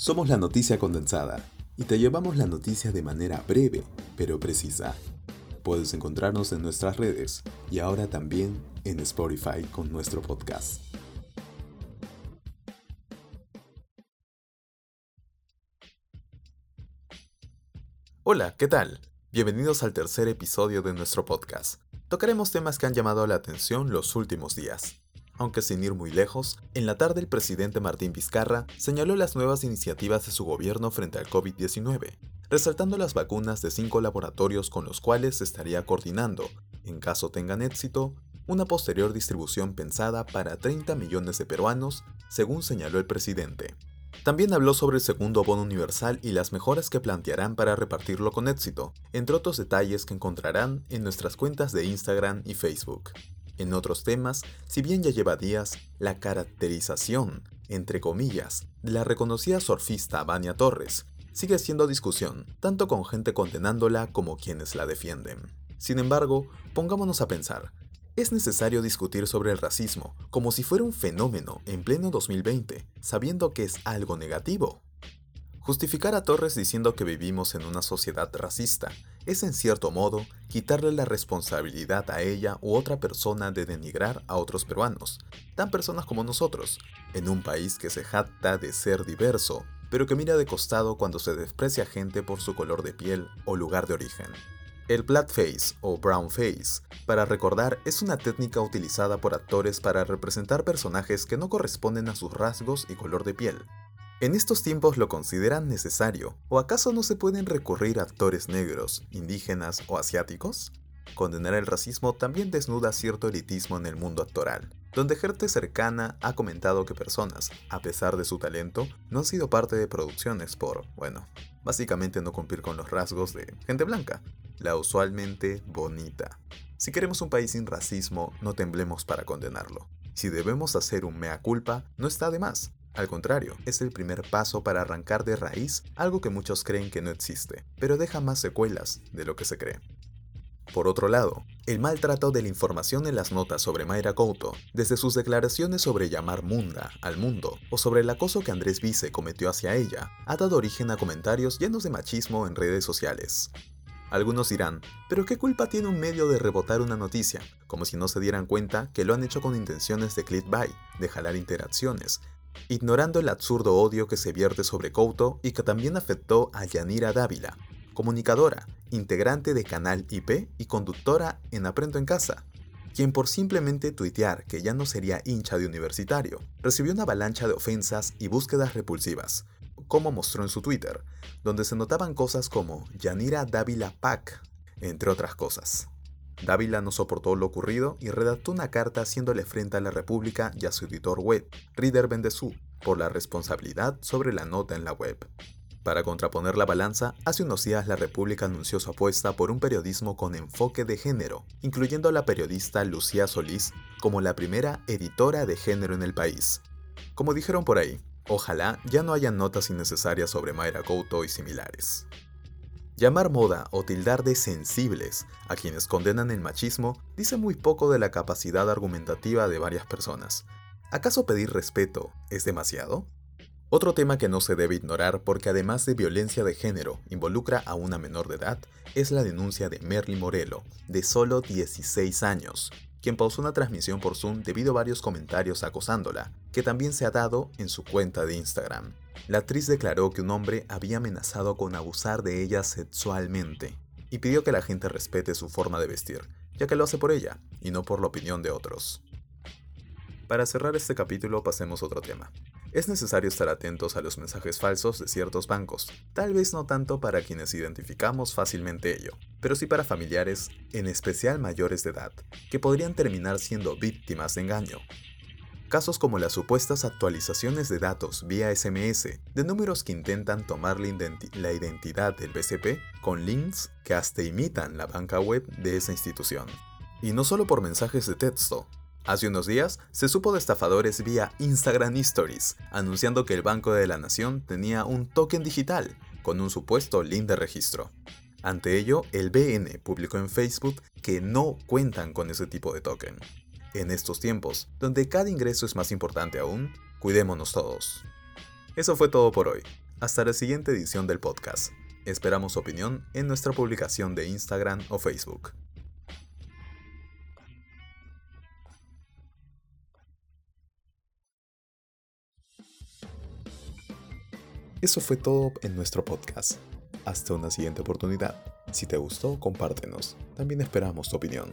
Somos la noticia condensada y te llevamos la noticia de manera breve pero precisa. Puedes encontrarnos en nuestras redes y ahora también en Spotify con nuestro podcast. Hola, ¿qué tal? Bienvenidos al tercer episodio de nuestro podcast. Tocaremos temas que han llamado la atención los últimos días. Aunque sin ir muy lejos, en la tarde el presidente Martín Vizcarra señaló las nuevas iniciativas de su gobierno frente al COVID-19, resaltando las vacunas de cinco laboratorios con los cuales se estaría coordinando, en caso tengan éxito, una posterior distribución pensada para 30 millones de peruanos, según señaló el presidente. También habló sobre el segundo bono universal y las mejoras que plantearán para repartirlo con éxito, entre otros detalles que encontrarán en nuestras cuentas de Instagram y Facebook. En otros temas, si bien ya lleva días, la caracterización, entre comillas, de la reconocida surfista Vania Torres sigue siendo discusión, tanto con gente condenándola como quienes la defienden. Sin embargo, pongámonos a pensar, ¿es necesario discutir sobre el racismo como si fuera un fenómeno en pleno 2020, sabiendo que es algo negativo? Justificar a Torres diciendo que vivimos en una sociedad racista es en cierto modo quitarle la responsabilidad a ella u otra persona de denigrar a otros peruanos, tan personas como nosotros, en un país que se jacta de ser diverso, pero que mira de costado cuando se desprecia gente por su color de piel o lugar de origen. El blackface o brown face, para recordar, es una técnica utilizada por actores para representar personajes que no corresponden a sus rasgos y color de piel, ¿En estos tiempos lo consideran necesario? ¿O acaso no se pueden recurrir a actores negros, indígenas o asiáticos? Condenar el racismo también desnuda cierto elitismo en el mundo actoral, donde gente cercana ha comentado que personas, a pesar de su talento, no han sido parte de producciones por, bueno, básicamente no cumplir con los rasgos de gente blanca, la usualmente bonita. Si queremos un país sin racismo, no temblemos para condenarlo. Si debemos hacer un mea culpa, no está de más. Al contrario, es el primer paso para arrancar de raíz algo que muchos creen que no existe, pero deja más secuelas de lo que se cree. Por otro lado, el maltrato de la información en las notas sobre Mayra Couto, desde sus declaraciones sobre llamar Munda al mundo o sobre el acoso que Andrés Vice cometió hacia ella, ha dado origen a comentarios llenos de machismo en redes sociales. Algunos dirán, ¿pero qué culpa tiene un medio de rebotar una noticia? Como si no se dieran cuenta que lo han hecho con intenciones de clickbait, de jalar interacciones, ignorando el absurdo odio que se vierte sobre Couto y que también afectó a Yanira Dávila, comunicadora, integrante de Canal IP y conductora en Aprendo en Casa, quien por simplemente tuitear que ya no sería hincha de universitario, recibió una avalancha de ofensas y búsquedas repulsivas, como mostró en su Twitter, donde se notaban cosas como Yanira Dávila Pac, entre otras cosas. Dávila no soportó lo ocurrido y redactó una carta haciéndole frente a la República y a su editor web, Reader Bendezú, por la responsabilidad sobre la nota en la web. Para contraponer la balanza, hace unos días la República anunció su apuesta por un periodismo con enfoque de género, incluyendo a la periodista Lucía Solís como la primera editora de género en el país. Como dijeron por ahí, ojalá ya no haya notas innecesarias sobre Mayra Couto y similares. Llamar moda o tildar de sensibles a quienes condenan el machismo dice muy poco de la capacidad argumentativa de varias personas. ¿Acaso pedir respeto es demasiado? Otro tema que no se debe ignorar porque además de violencia de género involucra a una menor de edad es la denuncia de Merly Morelo, de solo 16 años, quien pausó una transmisión por Zoom debido a varios comentarios acosándola, que también se ha dado en su cuenta de Instagram. La actriz declaró que un hombre había amenazado con abusar de ella sexualmente y pidió que la gente respete su forma de vestir, ya que lo hace por ella y no por la opinión de otros. Para cerrar este capítulo pasemos a otro tema. Es necesario estar atentos a los mensajes falsos de ciertos bancos, tal vez no tanto para quienes identificamos fácilmente ello, pero sí para familiares, en especial mayores de edad, que podrían terminar siendo víctimas de engaño. Casos como las supuestas actualizaciones de datos vía SMS de números que intentan tomar la, identidad del BCP con links que hasta imitan la banca web de esa institución. Y no solo por mensajes de texto, Hace unos días se supo de estafadores vía Instagram Stories, anunciando que el Banco de la Nación tenía un token digital con un supuesto link de registro. Ante ello, el BN publicó en Facebook que no cuentan con ese tipo de token. En estos tiempos, donde cada ingreso es más importante aún, cuidémonos todos. Eso fue todo por hoy. Hasta la siguiente edición del podcast. Esperamos su opinión en nuestra publicación de Instagram o Facebook. Eso fue todo en nuestro podcast. Hasta una siguiente oportunidad. Si te gustó, compártenos. También esperamos tu opinión.